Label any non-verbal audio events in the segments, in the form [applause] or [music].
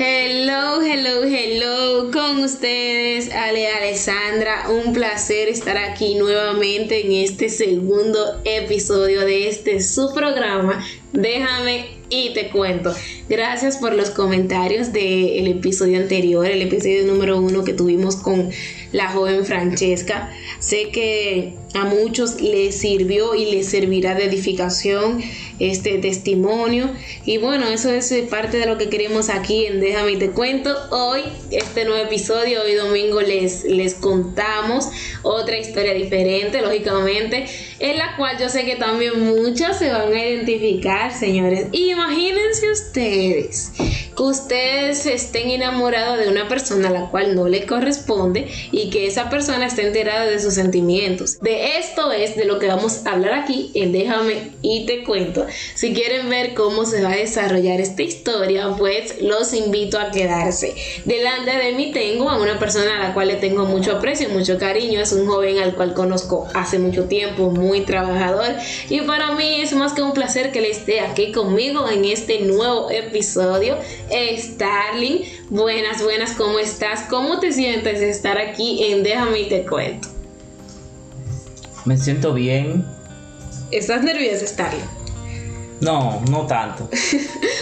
Hello, hello, hello, con ustedes Ale Alessandra, un placer estar aquí nuevamente en este segundo episodio de este su programa. Déjame y te cuento. Gracias por los comentarios del episodio anterior, el episodio número uno que tuvimos con la joven Francesca. Sé que a muchos les sirvió y les servirá de edificación este testimonio. Y bueno, eso es parte de lo que queremos aquí en Déjame y te cuento. Hoy, este nuevo episodio, hoy domingo les, les contamos otra historia diferente, lógicamente, en la cual yo sé que también muchos se van a identificar, señores. Imagínense ustedes que ustedes estén enamorados de una persona a la cual no le corresponde y que esa persona esté enterada de sus sentimientos. De esto es de lo que vamos a hablar aquí en Déjame y te cuento. Si quieren ver cómo se va a desarrollar esta historia, pues los invito a quedarse. Delante de mí tengo a una persona a la cual le tengo mucho aprecio, mucho cariño. Es un joven al cual conozco hace mucho tiempo, muy trabajador. Y para mí es más que un placer que le esté aquí conmigo en este nuevo episodio. Starling, buenas, buenas, ¿cómo estás? ¿Cómo te sientes de estar aquí en Déjame y te cuento? Me siento bien. ¿Estás nerviosa, Starling? No, no tanto.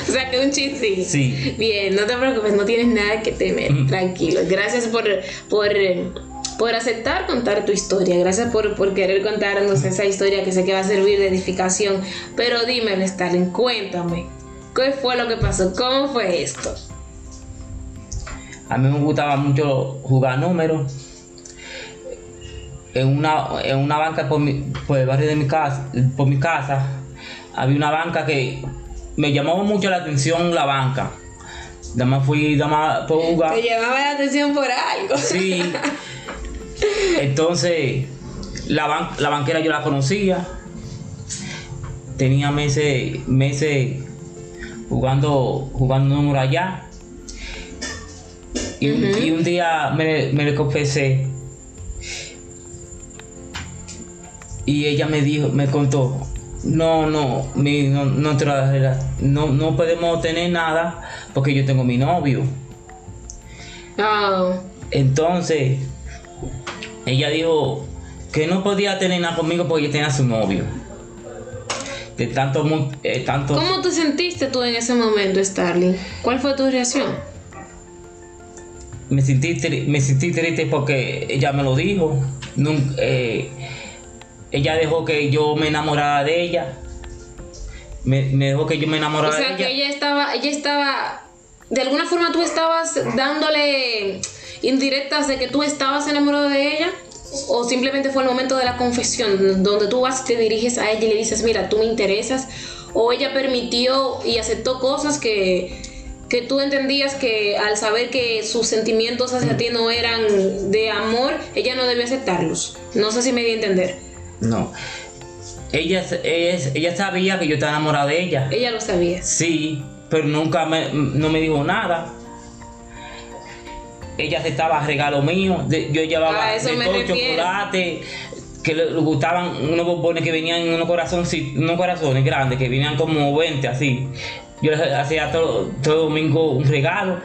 o sea que un chiste sí. Bien, no te preocupes, no tienes nada que temer. Tranquilo. Gracias por, por, por aceptar contar tu historia. Gracias por, por querer contarnos esa historia que sé que va a servir de edificación. Pero dime, Starling, cuéntame. ¿Qué fue lo que pasó? ¿Cómo fue esto? A mí me gustaba mucho jugar números. En una, en una banca por, mi, por el barrio de mi casa, por mi casa, había una banca que me llamaba mucho la atención la banca. Nada más fui, nada más por jugar. Te llamaba la atención por algo. Sí. Entonces, la, ban la banquera yo la conocía. Tenía meses, meses jugando, jugando número allá. Y, uh -huh. y, un día me, me le confesé. Y ella me dijo, me contó, no, no, mi, no, no, no, no podemos tener nada porque yo tengo mi novio. Oh. Entonces, ella dijo que no podía tener nada conmigo porque tenía su novio. De tanto, eh, tanto. ¿Cómo te sentiste tú en ese momento, Starling? ¿Cuál fue tu reacción? Me sentí, me sentí triste porque ella me lo dijo. Nunca, eh, ella dejó que yo me enamorara de ella. Me, me dejó que yo me enamorara o sea, de ella. que ella estaba, ella estaba, de alguna forma tú estabas dándole indirectas de que tú estabas enamorado de ella. O simplemente fue el momento de la confesión, donde tú vas te diriges a ella y le dices, mira, tú me interesas. O ella permitió y aceptó cosas que, que tú entendías que al saber que sus sentimientos hacia ti no eran de amor, ella no debió aceptarlos. No sé si me di a entender. No. Ella, ella, ella sabía que yo estaba enamorado de ella. Ella lo sabía. Sí, pero nunca me, no me dijo nada. Ella aceptaba regalo mío. De, yo llevaba de todo chocolate. Que le, le, gustaban unos bombones que venían en unos corazones, unos corazones grandes, que venían como 20 así. Yo les hacía todo, todo domingo un regalo.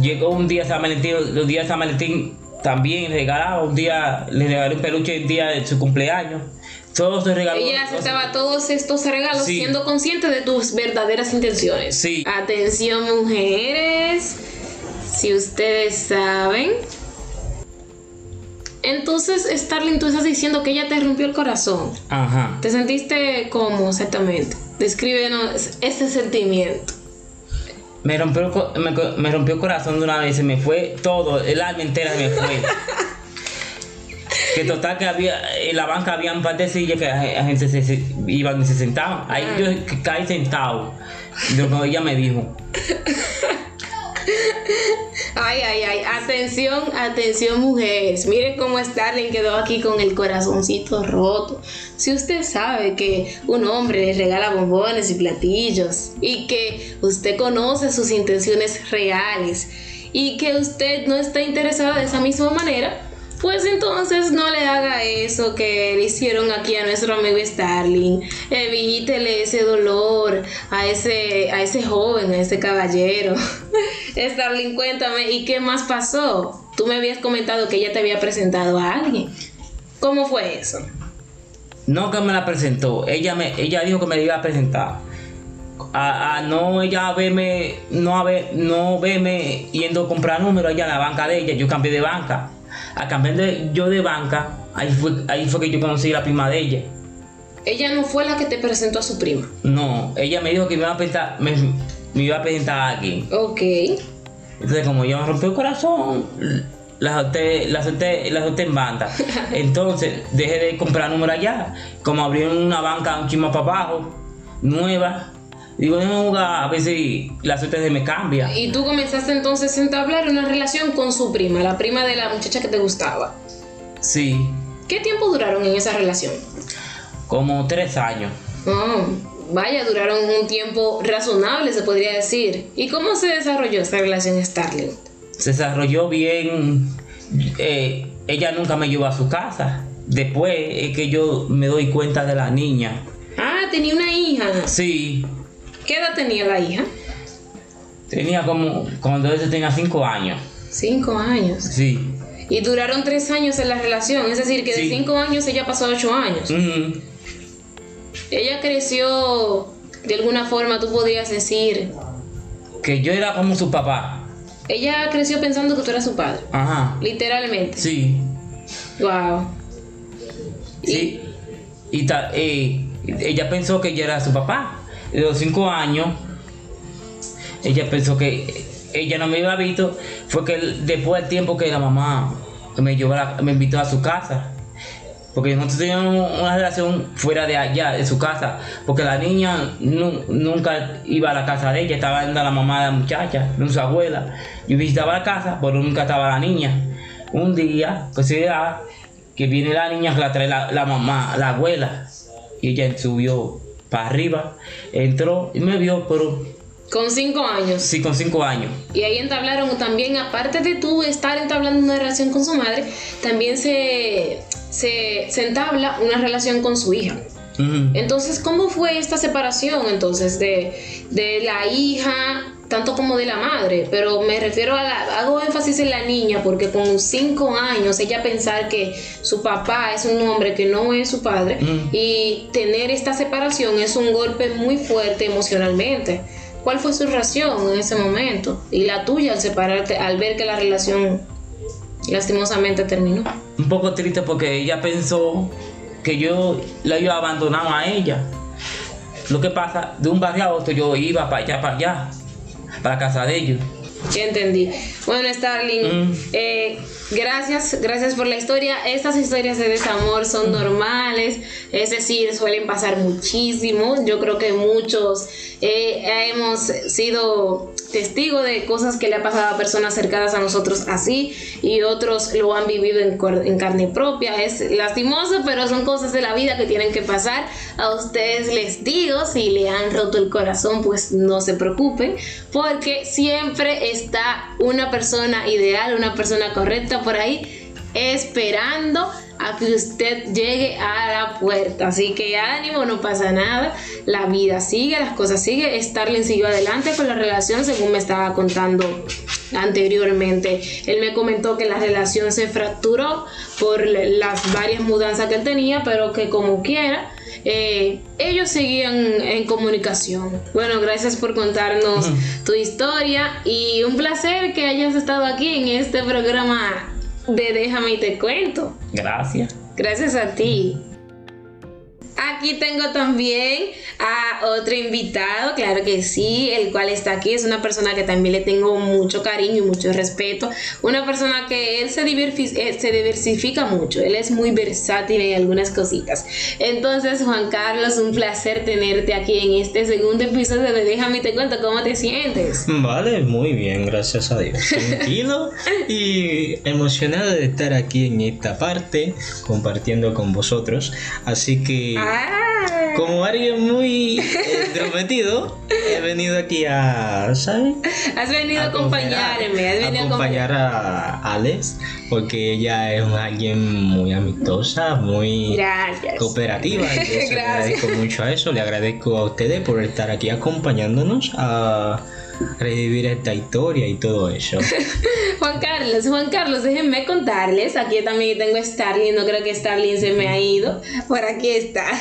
Llegó un día San Valentín, los días San Valentín también regalaba. Un día le regalé un peluche el día de su cumpleaños. Todos los regalos. Ella aceptaba todos estos regalos Sí. siendo consciente de tus verdaderas intenciones. Sí. Atención, mujeres. Si ustedes saben. Entonces, Starling, tú estás diciendo que ella te rompió el corazón. Ajá. ¿Te sentiste cómo exactamente? Descríbenos ese sentimiento. Me rompió, me, me rompió el corazón de una vez, se me fue todo, el alma entera se me fue. que total que había, en la banca había un par de sillas que la gente se, se- iban y se sentaban. Ahí Ah. yo ca- caí sentado. Lo que ella me dijo. [laughs] Ay, ay, ay. Atención, atención, mujeres. Miren cómo Starling quedó aquí con el corazoncito roto. Si usted sabe que un hombre le regala bombones y platillos y que usted conoce sus intenciones reales y que usted no está interesada de esa misma manera, pues entonces no le haga eso que le hicieron aquí a nuestro amigo Starling. Evítele ese dolor a ese, a ese joven, a ese caballero. [laughs] Starling, cuéntame, ¿y qué más pasó? Tú me habías comentado que ella te había presentado a alguien. ¿Cómo fue eso? No que me la presentó, ella me, ella dijo que me la iba a presentar. A, a no ella verme, no a ver, no verme yendo a comprar números allá en la banca de ella, yo cambié de banca. A cambiar de, yo de banca, ahí fue, ahí fue que yo conocí a la prima de ella. Ella no fue la que te presentó a su prima. No, ella me dijo que me iba a presentar, me, me iba a presentar a alguien. Ok. Entonces, como ella me rompió el corazón, la solté, la solté, la solté en banda. [laughs] Entonces, dejé de comprar números allá. Como abrieron una banca un chismo para abajo, nueva. Digo, jugar a ver si la suerte se me cambia. Y tú comenzaste entonces a entablar una relación con su prima, la prima de la muchacha que te gustaba. Sí, ¿Qué tiempo duraron en esa relación? como tres años. Oh, vaya, duraron un tiempo razonable, se podría decir. ¿Y cómo se desarrolló esta relación Starling? Se desarrolló bien. eh, ella nunca me llevó a su casa. Después es que yo me doy cuenta de la niña. Ah, tenía una hija. Sí, ¿Qué edad tenía la hija? tenía como, cuando ella tenía cinco años. Cinco años. Sí. Y duraron tres años en la relación, es decir, que de cinco años ella pasó ocho años. Ujú. Ella creció de alguna forma, tú podrías decir. Que yo era como su papá. Ella creció pensando que tú eras su padre, Ajá. literalmente. Sí. Wow. Sí. Y ta- eh, ella pensó que yo era su papá. De los cinco años, ella pensó que ella no me había visto. Fue que después del tiempo que la mamá me, llevó la- me invitó a su casa. Porque nosotros teníamos una relación fuera de allá, de su casa. Porque la niña nu- nunca iba a la casa de ella, estaba en la mamá de la muchacha, de su abuela. Yo visitaba la casa, pero nunca estaba la niña. Un día, pues se da que viene la niña que la trae la, la mamá, la abuela. Y ella subió para arriba, entró y me vio, pero Con cinco años. sí, con cinco años. Y ahí entablaron también, aparte de tú estar entablando una relación con su madre, también se, se, se entabla una relación con su hija. Entonces, ¿cómo fue esta separación entonces de, de la hija, tanto como de la madre? Pero me refiero a la, hago énfasis en la niña, porque con cinco años ella pensar que su papá es un hombre que no es su padre Mm. y tener esta separación es un golpe muy fuerte emocionalmente. ¿Cuál fue su reacción en ese momento? Y la tuya al separarte, al ver que la relación lastimosamente terminó. Un poco triste porque ella pensó que yo la iba a abandonar a ella. Lo que pasa, de un barrio a otro yo iba para allá, para allá, para casa de ellos. Ya entendí. Bueno, Starling, Mm. eh, gracias, gracias por la historia. Estas historias de desamor son normales, es decir, suelen pasar muchísimo. Yo creo que muchos eh, hemos sido testigos de cosas que le ha pasado a personas cercanas a nosotros así y otros lo han vivido en, en carne propia. Es lastimoso, pero son cosas de la vida que tienen que pasar. A ustedes les digo, si le han roto el corazón, pues no se preocupen, porque siempre está una persona ideal, una persona correcta por ahí esperando a que usted llegue a la puerta. Así que ánimo, no pasa nada. La vida sigue, las cosas siguen. Starling siguió adelante con la relación, según me estaba contando anteriormente. Él me comentó que la relación se fracturó por las varias mudanzas que él tenía, pero que como quiera. eh, ellos seguían en comunicación. Bueno, gracias por contarnos tu historia y un placer que hayas estado aquí en este programa de Déjame y te cuento. Gracias. Gracias a ti. Aquí tengo también a otro invitado, claro que sí, el cual está aquí. Es una persona que también le tengo mucho cariño y mucho respeto. Una persona que él se, eh, se diversifica mucho, él es muy versátil en algunas cositas. Entonces, Juan Carlos, un placer tenerte aquí en este segundo episodio de Déjame te cuento cómo te sientes. [laughs] Vale, muy bien, gracias a Dios. Tranquilo [laughs] y emocionado de estar aquí en esta parte compartiendo con vosotros. Así que Ah, como alguien muy [laughs] intrometido, he venido aquí a, ¿sabes? Has venido a acompañarme, has venido a acompañar a Alex, porque ella es alguien muy amistosa, muy Gracias. cooperativa. [laughs] entonces Le Gracias. agradezco mucho a eso, le agradezco a ustedes por estar aquí acompañándonos a revivir esta historia y todo eso. [laughs] Juan Carlos, Juan Carlos, déjenme contarles. Aquí también tengo a Starling, no creo que Starling se me ha ido. Por aquí está. [laughs]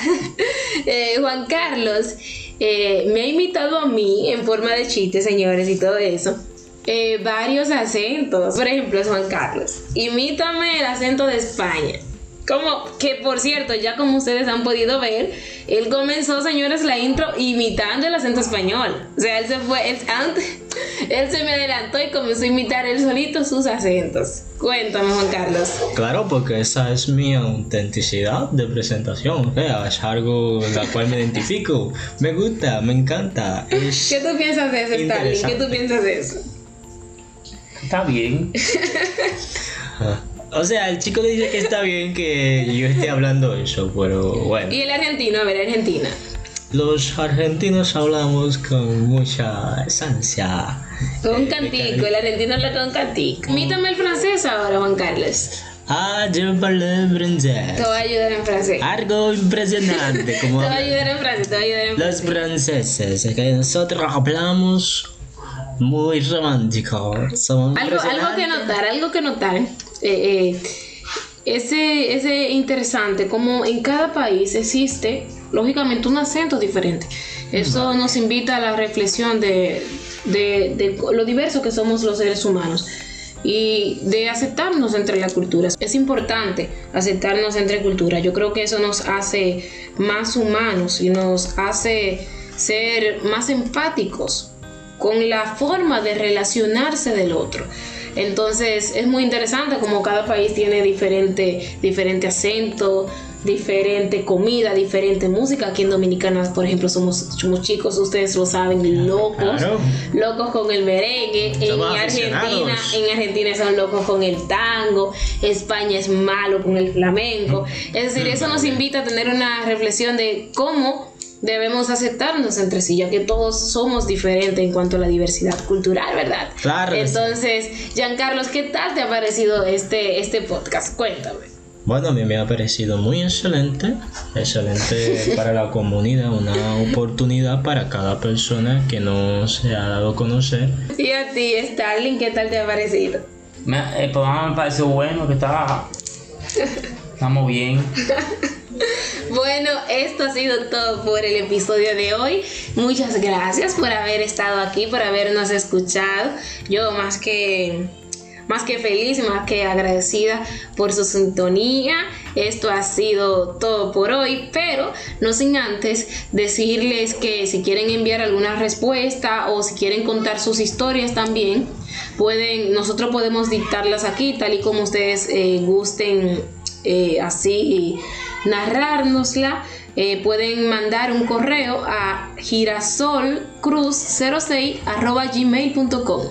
Eh, Juan Carlos eh, me ha invitado a mí en forma de chiste, señores, y todo eso. eh, varios acentos. Por ejemplo, Juan Carlos, imítame el acento de España. Como que por cierto, ya como ustedes han podido ver, él comenzó, señores, la intro imitando el acento español. O sea, él se fue, él, antes, él se me adelantó y comenzó a imitar él solito sus acentos. Cuéntame, Juan Carlos. Claro, porque esa es mi autenticidad de presentación, o sea, es algo la cual me [laughs] identifico. Me gusta, me encanta. Es- ¿Qué tú piensas de eso, Starling? ¿Qué tú piensas de eso? Está bien. [laughs] O sea, el chico le dice que está bien que yo esté hablando eso, pero bueno. Y el argentino, a ver, Argentina. Los argentinos hablamos con mucha esencia. Con un Eh, cantico, el argentino habla con un cantico. Imítame el francés ahora, Juan Carlos. Ah, je parle Te francés. voy a ayudar en francés. Algo impresionante, [laughs] Te como voy a ayudar en francés, te voy a ayudar en los francés. franceses, es que nosotros hablamos muy romántico. Somos Algo, algo que notar, algo que notar. Eh, eh, ese, ese interesante, como en cada país existe, lógicamente, un acento diferente. Eso nos invita a la reflexión de, de, de lo diverso que somos los seres humanos y de aceptarnos entre las culturas. Es importante aceptarnos entre culturas. Yo creo que eso nos hace más humanos y nos hace ser más empáticos con la forma de relacionarse del otro. Entonces es muy interesante como cada país tiene diferente, diferente acento, diferente comida, diferente música. Aquí en Dominicana, por ejemplo, somos, somos chicos, ustedes lo saben, locos, Claro. locos con el merengue. En Argentina, en Argentina son locos con el tango. España es malo con el flamenco. Es decir, eso nos invita a tener una reflexión de cómo debemos aceptarnos entre sí, ya que todos somos diferentes en cuanto a la diversidad cultural, ¿verdad? Claro. Entonces, Giancarlos, ¿qué tal te ha parecido este, este podcast? Cuéntame. Bueno, a mí me ha parecido muy excelente, excelente para la comunidad, una oportunidad para cada persona que no se ha dado a conocer. Y a ti, Starling, ¿qué tal te ha parecido? Me, el programa me pareció bueno, que estaba. [laughs] Estamos bien. [laughs] Bueno, esto ha sido todo por el episodio de hoy. Muchas gracias por haber estado aquí, por habernos escuchado. Yo más que más que feliz más que agradecida por su sintonía. Esto ha sido todo por hoy, pero no sin antes decirles que si quieren enviar alguna respuesta o si quieren contar sus historias también, pueden, nosotros podemos dictarlas aquí, tal y como ustedes eh, gusten eh, así narrárnosla. Eh, pueden mandar un correo a girasolcruz06 gmail.com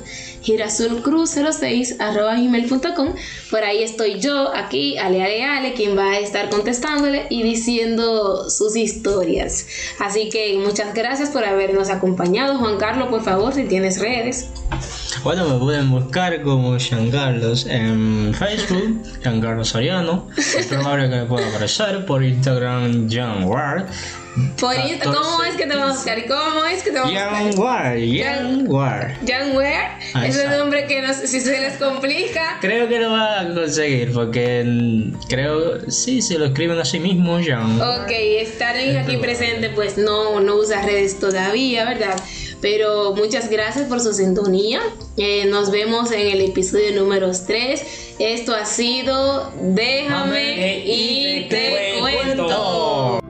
girasolcruz06 gmail.com por ahí estoy yo aquí Ale Ale Ale quien va a estar contestándole y diciendo sus historias. Así que muchas gracias por habernos acompañado. Juan Carlos por favor si tienes redes Bueno, me pueden buscar como Giancarlos en Facebook, Giancarlos Soriano. Es probable que me pueda aparecer por Instagram, Gianwar. por Insta- ¿cómo es que te vamos a buscar? ¿cómo es que te vamos a buscar? Gianwar, Gianwar. Jan Ware, Ah, ese exacto. nombre que no sé si se les complica. Creo que lo va a conseguir porque creo, sí, se lo escriben a sí mismo, Jean. Ok, estar aquí presente, pues no, no usa redes todavía, ¿verdad? Pero muchas gracias por su sintonía. Eh, nos vemos en el episodio número 3. Esto ha sido Déjame y te cuento.